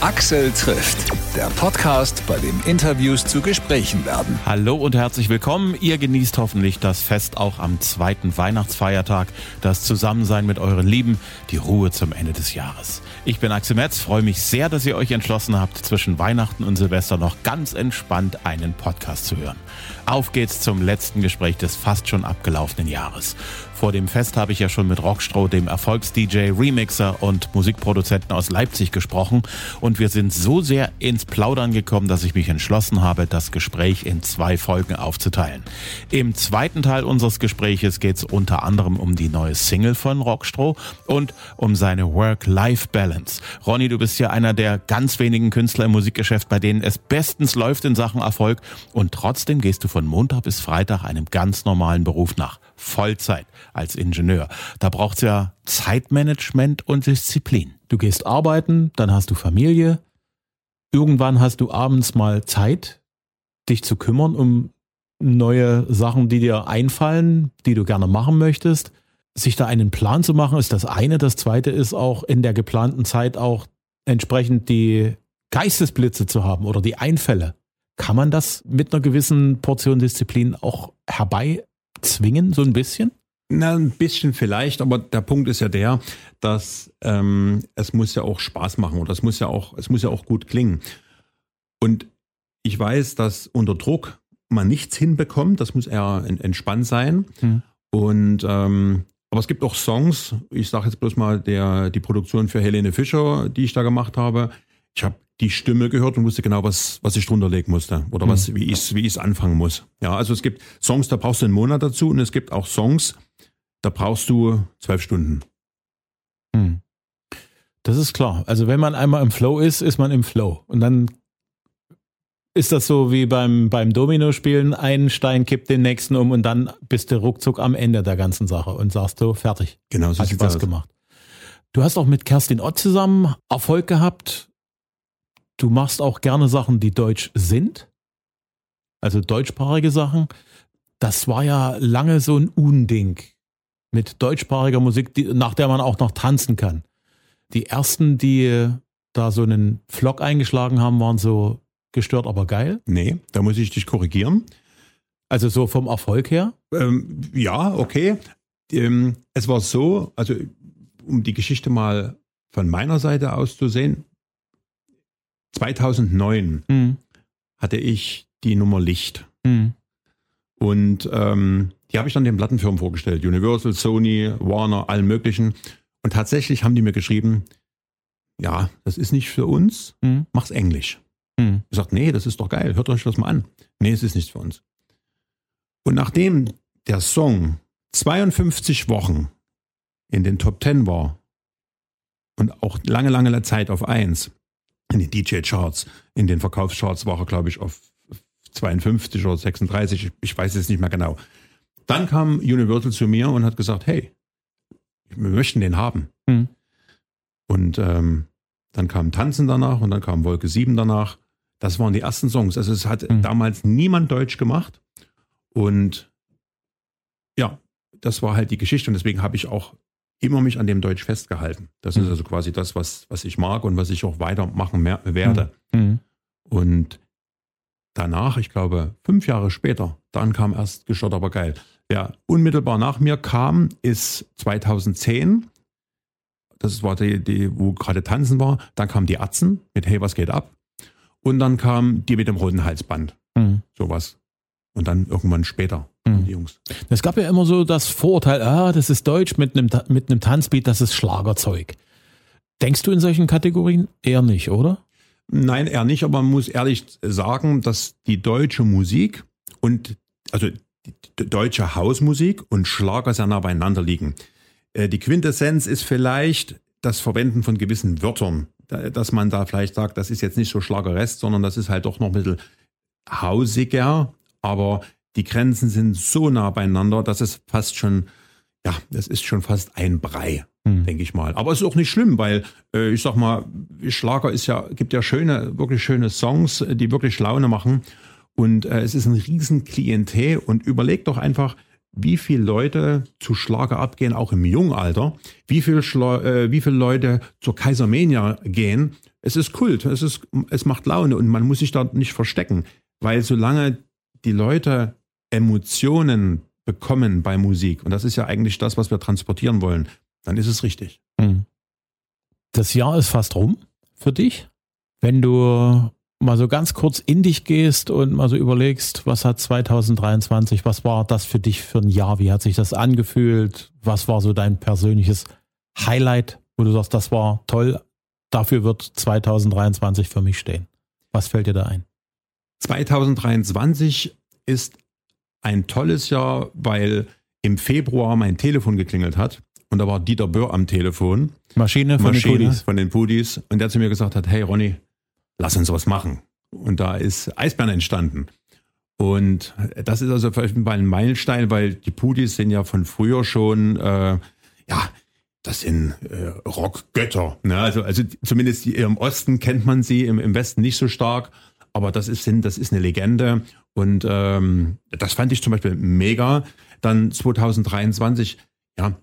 Axel trifft, der Podcast, bei dem Interviews zu Gesprächen werden. Hallo und herzlich willkommen. Ihr genießt hoffentlich das Fest auch am zweiten Weihnachtsfeiertag, das Zusammensein mit euren Lieben, die Ruhe zum Ende des Jahres. Ich bin Axel Metz, freue mich sehr, dass ihr euch entschlossen habt, zwischen Weihnachten und Silvester noch ganz entspannt einen Podcast zu hören. Auf geht's zum letzten Gespräch des fast schon abgelaufenen Jahres. Vor dem Fest habe ich ja schon mit Rockstroh, dem Erfolgs-DJ, Remixer und Musikproduzenten aus Leipzig gesprochen und wir sind so sehr ins Plaudern gekommen, dass ich mich entschlossen habe, das Gespräch in zwei Folgen aufzuteilen. Im zweiten Teil unseres Gespräches geht es unter anderem um die neue Single von Rockstroh und um seine Work-Life-Balance. Ronny, du bist ja einer der ganz wenigen Künstler im Musikgeschäft, bei denen es bestens läuft in Sachen Erfolg und trotzdem gehst du von Montag bis Freitag einem ganz normalen Beruf nach. Vollzeit als Ingenieur. Da braucht's ja Zeitmanagement und Disziplin. Du gehst arbeiten, dann hast du Familie. Irgendwann hast du abends mal Zeit, dich zu kümmern um neue Sachen, die dir einfallen, die du gerne machen möchtest. Sich da einen Plan zu machen, ist das eine. Das zweite ist auch in der geplanten Zeit auch entsprechend die Geistesblitze zu haben oder die Einfälle. Kann man das mit einer gewissen Portion Disziplin auch herbeizwingen, so ein bisschen? Na, ein bisschen vielleicht, aber der Punkt ist ja der, dass ähm, es muss ja auch Spaß machen oder es muss ja auch, es muss ja auch gut klingen. Und ich weiß, dass unter Druck man nichts hinbekommt, das muss eher entspannt sein. Mhm. Und ähm, aber es gibt auch Songs, ich sage jetzt bloß mal der, die Produktion für Helene Fischer, die ich da gemacht habe. Ich habe die Stimme gehört und wusste genau, was, was ich drunter legen musste oder mhm. was, wie ich es wie ich's anfangen muss. Ja, also es gibt Songs, da brauchst du einen Monat dazu und es gibt auch Songs, da brauchst du zwölf Stunden. Hm. Das ist klar. Also wenn man einmal im Flow ist, ist man im Flow. Und dann ist das so wie beim, beim Domino-Spielen, ein Stein kippt den nächsten um und dann bist du ruckzuck am Ende der ganzen Sache und sagst du, fertig. Genau, so Hat Spaß aus. gemacht. Du hast auch mit Kerstin Ott zusammen Erfolg gehabt. Du machst auch gerne Sachen, die deutsch sind. Also deutschsprachige Sachen. Das war ja lange so ein Unding mit deutschsprachiger Musik, die, nach der man auch noch tanzen kann. Die ersten, die da so einen Vlog eingeschlagen haben, waren so gestört, aber geil. Nee, da muss ich dich korrigieren. Also so vom Erfolg her? Ähm, ja, okay. Ähm, es war so, also um die Geschichte mal von meiner Seite aus zu sehen, 2009 mhm. hatte ich die Nummer Licht. Mhm. Und ähm, die habe ich dann den Plattenfirmen vorgestellt. Universal, Sony, Warner, allen möglichen. Und tatsächlich haben die mir geschrieben, ja, das ist nicht für uns, mhm. mach's Englisch. Mhm. Ich sage, nee, das ist doch geil, hört euch das mal an. Nee, es ist nicht für uns. Und nachdem der Song 52 Wochen in den Top 10 war und auch lange, lange Zeit auf 1 in den DJ-Charts, in den Verkaufscharts war er, glaube ich, auf 52 oder 36, ich weiß es nicht mehr genau. Dann kam Universal zu mir und hat gesagt, hey, wir möchten den haben. Mhm. Und ähm, dann kam Tanzen danach und dann kam Wolke 7 danach. Das waren die ersten Songs. Also es hat mhm. damals niemand Deutsch gemacht. Und ja, das war halt die Geschichte. Und deswegen habe ich auch immer mich an dem Deutsch festgehalten. Das mhm. ist also quasi das, was, was ich mag und was ich auch weitermachen werde. Mhm. Und danach, ich glaube fünf Jahre später, dann kam erst Gestört aber geil. Der unmittelbar nach mir kam, ist 2010. Das war die, die wo gerade Tanzen war. Dann kam die Atzen mit Hey, was geht ab? Und dann kam die mit dem roten Halsband. Mhm. Sowas. Und dann irgendwann später, mhm. die Jungs. Es gab ja immer so das Vorurteil, ah, das ist Deutsch mit einem, mit einem Tanzbeat, das ist Schlagerzeug. Denkst du in solchen Kategorien eher nicht, oder? Nein, eher nicht, aber man muss ehrlich sagen, dass die deutsche Musik und also die deutsche Hausmusik und Schlager sehr nah beieinander liegen. Äh, die Quintessenz ist vielleicht das Verwenden von gewissen Wörtern, dass man da vielleicht sagt, das ist jetzt nicht so Schlagerest, sondern das ist halt doch noch ein bisschen hausiger, aber die Grenzen sind so nah beieinander, dass es fast schon, ja, das ist schon fast ein Brei hm. denke ich mal. Aber es ist auch nicht schlimm, weil äh, ich sag mal, Schlager ist ja, gibt ja schöne, wirklich schöne Songs, die wirklich Laune machen. Und äh, es ist ein riesen Klientel und überleg doch einfach, wie viele Leute zu Schlager abgehen, auch im jungen Alter, wie viele, äh, wie viele Leute zur Kaisermania gehen. Es ist Kult, es, ist, es macht Laune und man muss sich da nicht verstecken, weil solange die Leute Emotionen bekommen bei Musik, und das ist ja eigentlich das, was wir transportieren wollen, dann ist es richtig. Hm. Das Jahr ist fast rum für dich. Wenn du mal so ganz kurz in dich gehst und mal so überlegst, was hat 2023, was war das für dich für ein Jahr? Wie hat sich das angefühlt? Was war so dein persönliches Highlight, wo du sagst, das war toll, dafür wird 2023 für mich stehen? Was fällt dir da ein? 2023 ist ein tolles Jahr, weil im Februar mein Telefon geklingelt hat und da war Dieter Böhr am Telefon. Maschine von Maschine den Pudis. Von den Pudis. Und der zu mir gesagt hat, hey Ronny, lass uns was machen. Und da ist Eisbären entstanden. Und das ist also vielleicht ein Meilenstein, weil die Pudis sind ja von früher schon, äh, ja, das sind äh, Rockgötter. Ne? Also, also zumindest im Osten kennt man sie, im, im Westen nicht so stark. Aber das ist, das ist eine Legende. Und ähm, das fand ich zum Beispiel mega. Dann 2023, ja,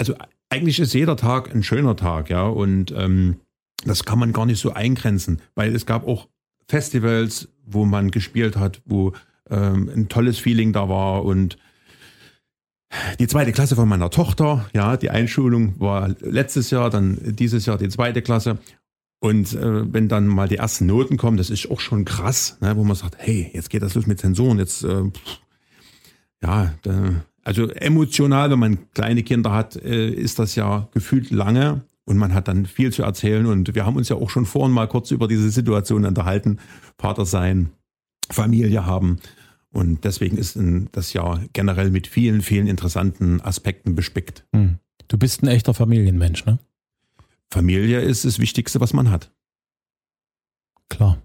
also eigentlich ist jeder Tag ein schöner Tag, ja. Und ähm, das kann man gar nicht so eingrenzen, weil es gab auch Festivals, wo man gespielt hat, wo ähm, ein tolles Feeling da war und die zweite Klasse von meiner Tochter, ja, die Einschulung war letztes Jahr, dann dieses Jahr die zweite Klasse. Und äh, wenn dann mal die ersten Noten kommen, das ist auch schon krass, ne, wo man sagt, hey, jetzt geht das los mit Sensoren, jetzt, äh, ja, da, also emotional, wenn man kleine Kinder hat, äh, ist das ja gefühlt lange und man hat dann viel zu erzählen. Und wir haben uns ja auch schon vorhin mal kurz über diese Situation unterhalten. Vater sein, Familie haben. Und deswegen ist das Jahr generell mit vielen, vielen interessanten Aspekten bespickt. Hm. Du bist ein echter Familienmensch, ne? Familie ist das Wichtigste, was man hat. Klar.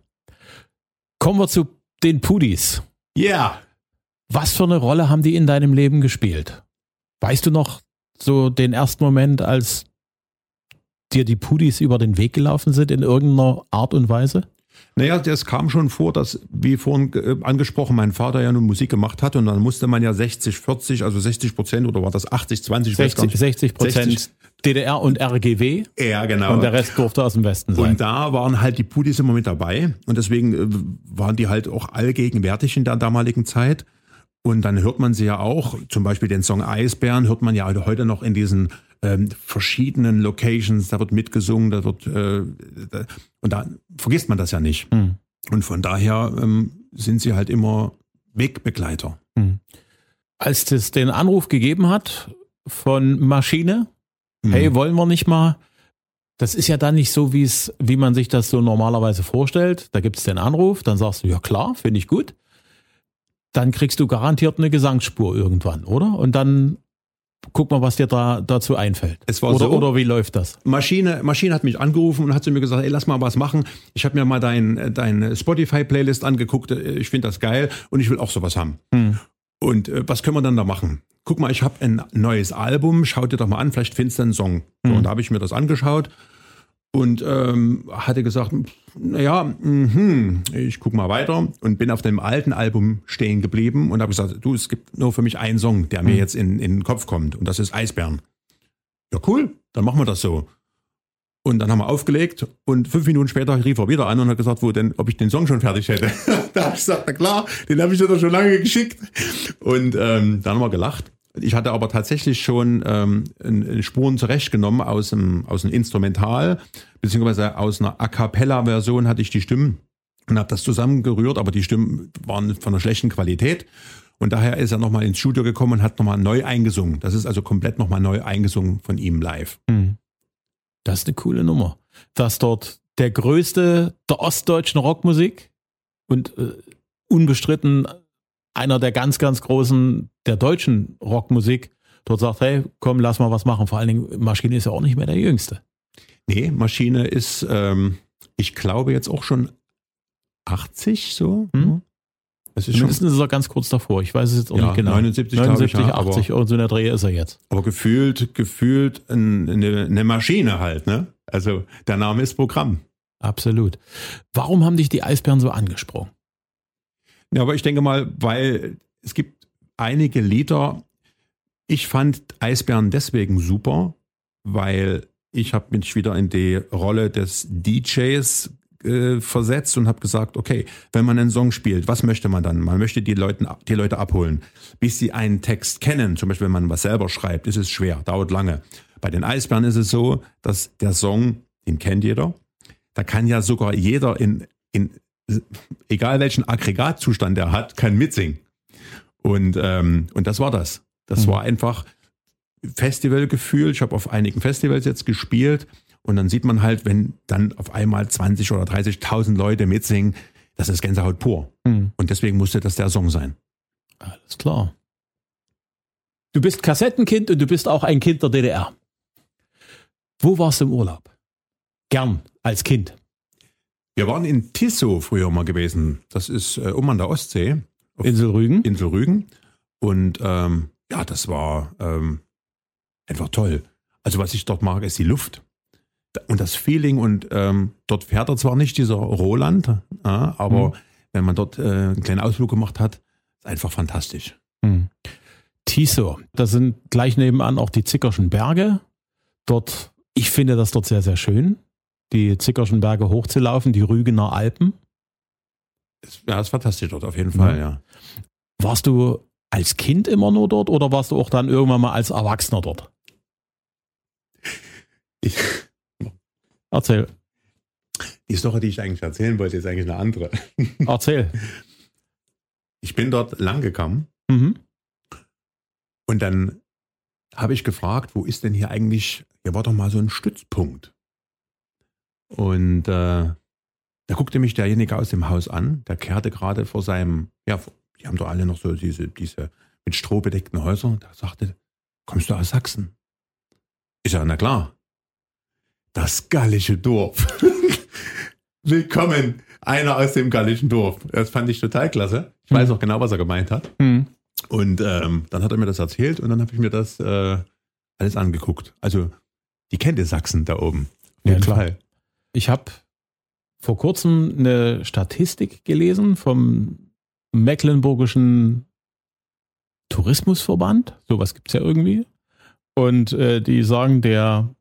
Kommen wir zu den Pudis. Ja. Yeah. Was für eine Rolle haben die in deinem Leben gespielt? Weißt du noch so den ersten Moment, als dir die Pudis über den Weg gelaufen sind in irgendeiner Art und Weise? Naja, das kam schon vor, dass, wie vorhin äh, angesprochen, mein Vater ja nun Musik gemacht hat und dann musste man ja 60, 40, also 60 Prozent oder war das 80, 20? 60, 60 Prozent DDR und RGW. Ja, genau. Und der Rest durfte aus dem Westen sein. Und da waren halt die Pudis immer mit dabei und deswegen äh, waren die halt auch allgegenwärtig in der damaligen Zeit. Und dann hört man sie ja auch, zum Beispiel den Song Eisbären, hört man ja heute noch in diesen ähm, verschiedenen Locations, da wird mitgesungen, da wird äh, da, und da vergisst man das ja nicht. Mhm. Und von daher ähm, sind sie halt immer Wegbegleiter. Mhm. Als es den Anruf gegeben hat von Maschine, mhm. hey, wollen wir nicht mal? Das ist ja dann nicht so, wie es, wie man sich das so normalerweise vorstellt. Da gibt es den Anruf, dann sagst du, ja klar, finde ich gut. Dann kriegst du garantiert eine Gesangsspur irgendwann, oder? Und dann guck mal, was dir da dazu einfällt. Es war oder, so, oder wie läuft das? Maschine, Maschine hat mich angerufen und hat zu mir gesagt, ey, lass mal was machen. Ich habe mir mal dein, dein Spotify-Playlist angeguckt. Ich finde das geil und ich will auch sowas haben. Hm. Und äh, was können wir dann da machen? Guck mal, ich habe ein neues Album, schau dir doch mal an, vielleicht findest du einen Song. So, hm. Und da habe ich mir das angeschaut und ähm, hatte gesagt, naja, mh, ich guck mal weiter und bin auf dem alten Album stehen geblieben und habe gesagt, du, es gibt nur für mich einen Song, der mir mhm. jetzt in, in den Kopf kommt und das ist Eisbären. Ja, cool, dann machen wir das so. Und dann haben wir aufgelegt und fünf Minuten später rief er wieder an und hat gesagt, wo denn, ob ich den Song schon fertig hätte. da habe ich gesagt, na klar, den habe ich dir doch schon lange geschickt. Und ähm, dann haben wir gelacht. Ich hatte aber tatsächlich schon ähm, Spuren zurechtgenommen aus dem, aus dem Instrumental, beziehungsweise aus einer A Cappella-Version hatte ich die Stimmen und habe das zusammengerührt, aber die Stimmen waren von einer schlechten Qualität. Und daher ist er nochmal ins Studio gekommen und hat nochmal neu eingesungen. Das ist also komplett nochmal neu eingesungen von ihm live. Hm. Das ist eine coole Nummer. Dass dort der größte der ostdeutschen Rockmusik und äh, unbestritten einer der ganz, ganz großen der deutschen Rockmusik dort sagt, hey, komm, lass mal was machen. Vor allen Dingen, Maschine ist ja auch nicht mehr der Jüngste. Nee, Maschine ist, ähm, ich glaube, jetzt auch schon 80 so. Hm? Es ist Mindestens ist er ganz kurz davor. Ich weiß es jetzt auch ja, nicht genau. 79, 79 ich, ja, 80 und so in der Dreh ist er jetzt. Aber gefühlt, gefühlt eine, eine Maschine halt, ne? Also der Name ist Programm. Absolut. Warum haben dich die Eisbären so angesprochen? Ja, aber ich denke mal, weil es gibt einige Lieder, Ich fand Eisbären deswegen super, weil ich habe mich wieder in die Rolle des DJs äh, versetzt und habe gesagt, okay, wenn man einen Song spielt, was möchte man dann? Man möchte die, Leuten, die Leute abholen, bis sie einen Text kennen. Zum Beispiel, wenn man was selber schreibt, ist es schwer, dauert lange. Bei den Eisbären ist es so, dass der Song, den kennt jeder, da kann ja sogar jeder in, in egal welchen Aggregatzustand er hat, kann mitsingen. Und, ähm, und das war das. Das mhm. war einfach Festivalgefühl. Ich habe auf einigen Festivals jetzt gespielt und dann sieht man halt, wenn dann auf einmal 20 oder 30.000 Leute mitsingen, das ist Gänsehaut pur. Mhm. Und deswegen musste das der Song sein. Alles klar. Du bist Kassettenkind und du bist auch ein Kind der DDR. Wo warst du im Urlaub? Gern als Kind. Wir waren in Tissow früher mal gewesen. Das ist äh, um an der Ostsee. Insel Rügen. Insel Rügen. Und ähm, ja, das war ähm, einfach toll. Also was ich dort mag, ist die Luft und das Feeling. Und ähm, dort fährt er zwar nicht dieser Roland, äh, aber mhm. wenn man dort äh, einen kleinen Ausflug gemacht hat, ist einfach fantastisch. Mhm. Tiso, da sind gleich nebenan auch die Zickerschen Berge. Dort, ich finde das dort sehr, sehr schön die Zickerschen Berge hochzulaufen, die Rügener Alpen. Ja, ist fantastisch dort auf jeden Fall, ja. Warst du als Kind immer nur dort oder warst du auch dann irgendwann mal als Erwachsener dort? Ich, Erzähl. Die Story, die ich eigentlich erzählen wollte, ist eigentlich eine andere. Erzähl. Ich bin dort lang gekommen mhm. und dann habe ich gefragt, wo ist denn hier eigentlich, hier war doch mal so ein Stützpunkt. Und äh, da guckte mich derjenige aus dem Haus an, der kehrte gerade vor seinem, ja, die haben doch alle noch so diese, diese mit Stroh bedeckten Häuser. Der sagte, kommst du aus Sachsen? Ich sage, na klar. Das gallische Dorf. Willkommen, einer aus dem gallischen Dorf. Das fand ich total klasse. Ich weiß mhm. auch genau, was er gemeint hat. Mhm. Und ähm, dann hat er mir das erzählt und dann habe ich mir das äh, alles angeguckt. Also die kennt ihr Sachsen da oben. Ja, klar. Fall. Ich habe vor kurzem eine Statistik gelesen vom Mecklenburgischen Tourismusverband. Sowas gibt es ja irgendwie. Und äh, die sagen, der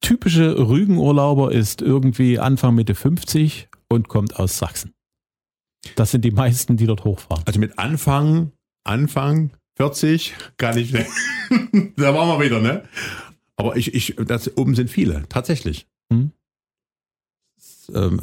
typische Rügenurlauber ist irgendwie Anfang Mitte 50 und kommt aus Sachsen. Das sind die meisten, die dort hochfahren. Also mit Anfang, Anfang 40 kann ich. da waren wir wieder, ne? Aber ich, ich, das oben sind viele, tatsächlich. Hm? Ähm,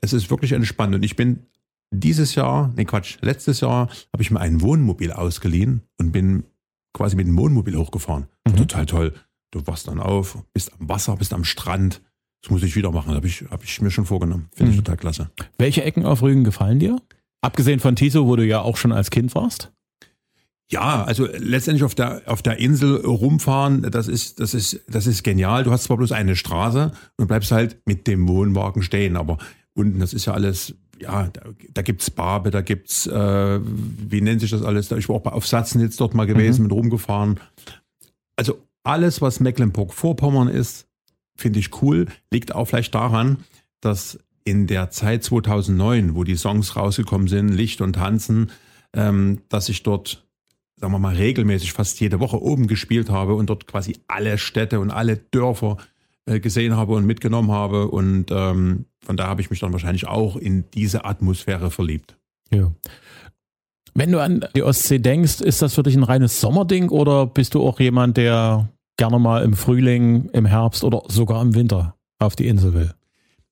es ist wirklich entspannt. Und ich bin dieses Jahr, nee Quatsch, letztes Jahr habe ich mir ein Wohnmobil ausgeliehen und bin quasi mit dem Wohnmobil hochgefahren. Mhm. Total toll. Du wachst dann auf, bist am Wasser, bist am Strand. Das muss ich wieder machen. Habe ich, hab ich mir schon vorgenommen. Finde mhm. ich total klasse. Welche Ecken auf Rügen gefallen dir? Abgesehen von Tiso, wo du ja auch schon als Kind warst? Ja, also letztendlich auf der, auf der Insel rumfahren, das ist, das ist, das ist genial. Du hast zwar bloß eine Straße und bleibst halt mit dem Wohnwagen stehen, aber unten, das ist ja alles, ja, da, da gibt's Barbe, da gibt's, äh, wie nennt sich das alles? Ich war auch auf Satznitz dort mal gewesen, mhm. mit rumgefahren. Also alles, was Mecklenburg-Vorpommern ist, finde ich cool. Liegt auch vielleicht daran, dass in der Zeit 2009, wo die Songs rausgekommen sind, Licht und Tanzen, ähm, dass ich dort sagen wir mal, regelmäßig fast jede Woche oben gespielt habe und dort quasi alle Städte und alle Dörfer äh, gesehen habe und mitgenommen habe. Und ähm, von da habe ich mich dann wahrscheinlich auch in diese Atmosphäre verliebt. Ja. Wenn du an die Ostsee denkst, ist das für dich ein reines Sommerding oder bist du auch jemand, der gerne mal im Frühling, im Herbst oder sogar im Winter auf die Insel will?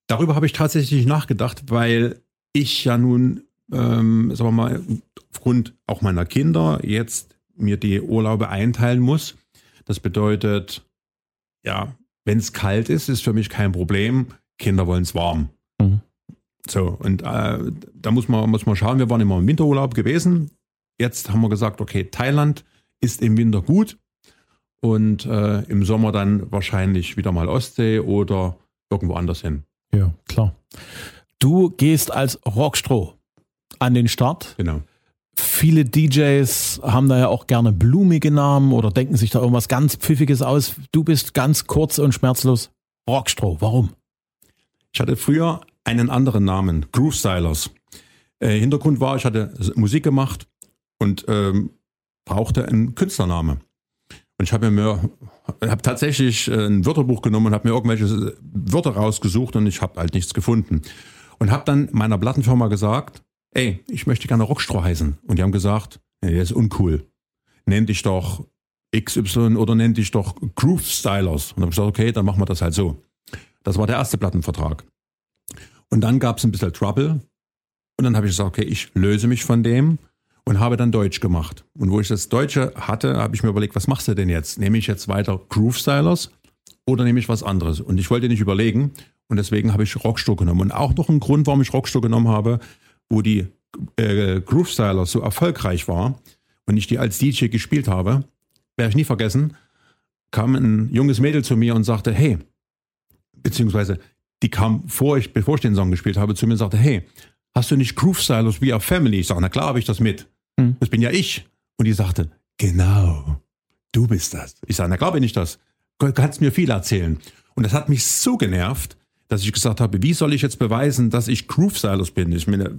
Darüber habe ich tatsächlich nachgedacht, weil ich ja nun ähm, sagen wir mal, aufgrund auch meiner Kinder jetzt mir die Urlaube einteilen muss. Das bedeutet, ja, wenn es kalt ist, ist für mich kein Problem. Kinder wollen es warm. Mhm. So, und äh, da muss man, muss man schauen, wir waren immer im Winterurlaub gewesen. Jetzt haben wir gesagt, okay, Thailand ist im Winter gut und äh, im Sommer dann wahrscheinlich wieder mal Ostsee oder irgendwo anders hin. Ja, klar. Du gehst als Rockstroh an den Start. Genau. Viele DJs haben da ja auch gerne blumige Namen oder denken sich da irgendwas ganz Pfiffiges aus. Du bist ganz kurz und schmerzlos Rockstroh. Warum? Ich hatte früher einen anderen Namen, Groove Stylers. Äh, Hintergrund war, ich hatte Musik gemacht und ähm, brauchte einen Künstlername. Und ich habe mir hab tatsächlich äh, ein Wörterbuch genommen und habe mir irgendwelche Wörter rausgesucht und ich habe halt nichts gefunden. Und habe dann meiner Plattenfirma gesagt, ey, ich möchte gerne Rockstroh heißen. Und die haben gesagt, nee, das ist uncool. Nenn dich doch XY oder nenn dich doch Groove Stylers. Und dann habe ich gesagt, okay, dann machen wir das halt so. Das war der erste Plattenvertrag. Und dann gab es ein bisschen Trouble. Und dann habe ich gesagt, okay, ich löse mich von dem und habe dann Deutsch gemacht. Und wo ich das Deutsche hatte, habe ich mir überlegt, was machst du denn jetzt? Nehme ich jetzt weiter Groove Stylers oder nehme ich was anderes? Und ich wollte nicht überlegen und deswegen habe ich Rockstock genommen. Und auch noch ein Grund, warum ich Rockstock genommen habe, wo die äh, Groove Stylers so erfolgreich war und ich die als DJ gespielt habe, werde ich nie vergessen, kam ein junges Mädel zu mir und sagte, hey, beziehungsweise die kam vor ich, bevor ich den Song gespielt habe, zu mir und sagte, hey, hast du nicht Groove Stylers We Are Family? Ich sage, na klar habe ich das mit. Hm. Das bin ja ich. Und die sagte, genau, du bist das. Ich sage, na klar bin ich das. Du kannst mir viel erzählen. Und das hat mich so genervt, dass ich gesagt habe, wie soll ich jetzt beweisen, dass ich Groove Stylers bin? Ich meine,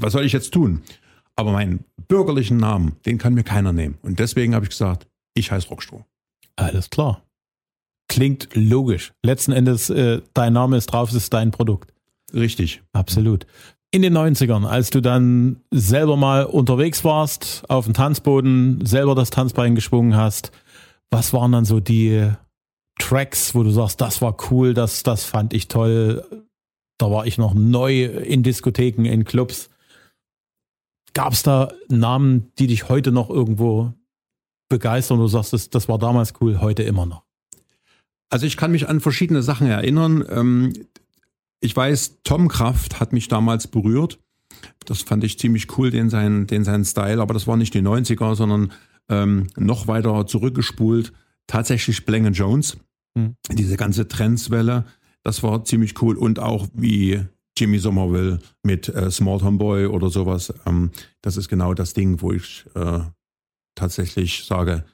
was soll ich jetzt tun? Aber meinen bürgerlichen Namen, den kann mir keiner nehmen. Und deswegen habe ich gesagt, ich heiße Rockstroh. Alles klar. Klingt logisch. Letzten Endes, äh, dein Name ist drauf, es ist dein Produkt. Richtig. Absolut. In den 90ern, als du dann selber mal unterwegs warst, auf dem Tanzboden, selber das Tanzbein geschwungen hast, was waren dann so die Tracks, wo du sagst, das war cool, das, das fand ich toll, da war ich noch neu in Diskotheken, in Clubs. Gab es da Namen, die dich heute noch irgendwo begeistern du sagst, das, das war damals cool, heute immer noch? Also ich kann mich an verschiedene Sachen erinnern. Ähm, ich weiß, Tom Kraft hat mich damals berührt. Das fand ich ziemlich cool, den seinen, den seinen Style, aber das war nicht die 90er, sondern ähm, noch weiter zurückgespult. Tatsächlich Blank Jones. Hm. Diese ganze Trendswelle, das war ziemlich cool. Und auch wie Jimmy Somerville mit äh, Small Town Boy oder sowas. Ähm, das ist genau das Ding, wo ich äh, tatsächlich sage,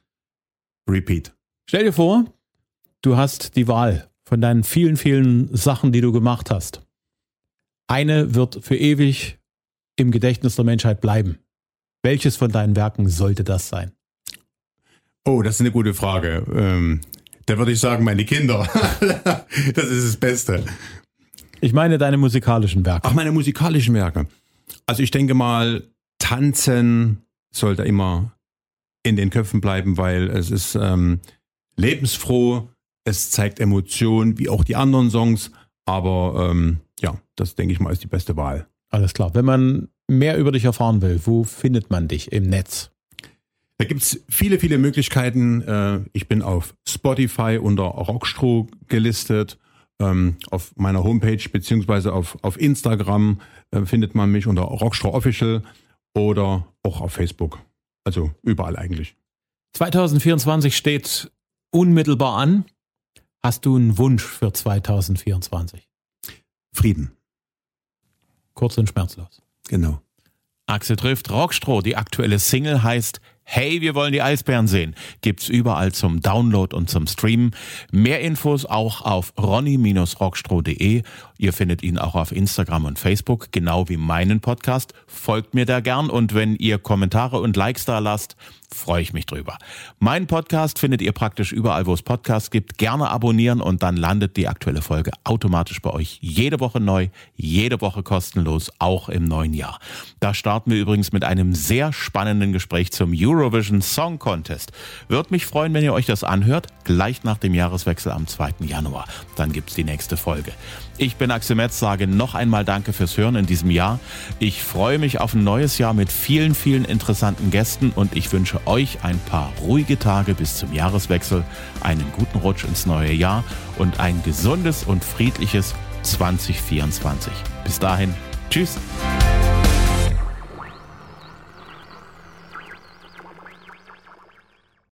Repeat. Stell dir vor, du hast die Wahl von deinen vielen, vielen Sachen, die du gemacht hast. Eine wird für ewig im Gedächtnis der Menschheit bleiben. Welches von deinen Werken sollte das sein? Oh, das ist eine gute Frage. Ähm, da würde ich sagen, meine Kinder. das ist das Beste. Ich meine deine musikalischen Werke. Ach, meine musikalischen Werke. Also ich denke mal, tanzen sollte immer in den Köpfen bleiben, weil es ist ähm, lebensfroh, es zeigt Emotionen, wie auch die anderen Songs. Aber ähm, ja, das denke ich mal ist die beste Wahl. Alles klar. Wenn man mehr über dich erfahren will, wo findet man dich im Netz? Da gibt es viele, viele Möglichkeiten. Äh, ich bin auf Spotify unter Rockstroh gelistet. Ähm, auf meiner Homepage beziehungsweise auf, auf Instagram äh, findet man mich unter Rockstroh Official oder auch auf Facebook. Also überall eigentlich. 2024 steht unmittelbar an. Hast du einen Wunsch für 2024? Frieden. Kurz und schmerzlos. Genau. Axel trifft Rockstroh. Die aktuelle Single heißt Hey, wir wollen die Eisbären sehen. Gibt's überall zum Download und zum Streamen. Mehr Infos auch auf ronny-rockstroh.de. Ihr findet ihn auch auf Instagram und Facebook, genau wie meinen Podcast. Folgt mir da gern und wenn ihr Kommentare und Likes da lasst, freue ich mich drüber. Mein Podcast findet ihr praktisch überall, wo es Podcasts gibt. Gerne abonnieren und dann landet die aktuelle Folge automatisch bei euch jede Woche neu, jede Woche kostenlos, auch im neuen Jahr. Da starten wir übrigens mit einem sehr spannenden Gespräch zum Eurovision Song Contest. Würde mich freuen, wenn ihr euch das anhört, gleich nach dem Jahreswechsel am 2. Januar. Dann gibt's die nächste Folge. Ich bin Axel Metz, sage noch einmal Danke fürs Hören in diesem Jahr. Ich freue mich auf ein neues Jahr mit vielen, vielen interessanten Gästen und ich wünsche euch ein paar ruhige Tage bis zum Jahreswechsel, einen guten Rutsch ins neue Jahr und ein gesundes und friedliches 2024. Bis dahin, tschüss.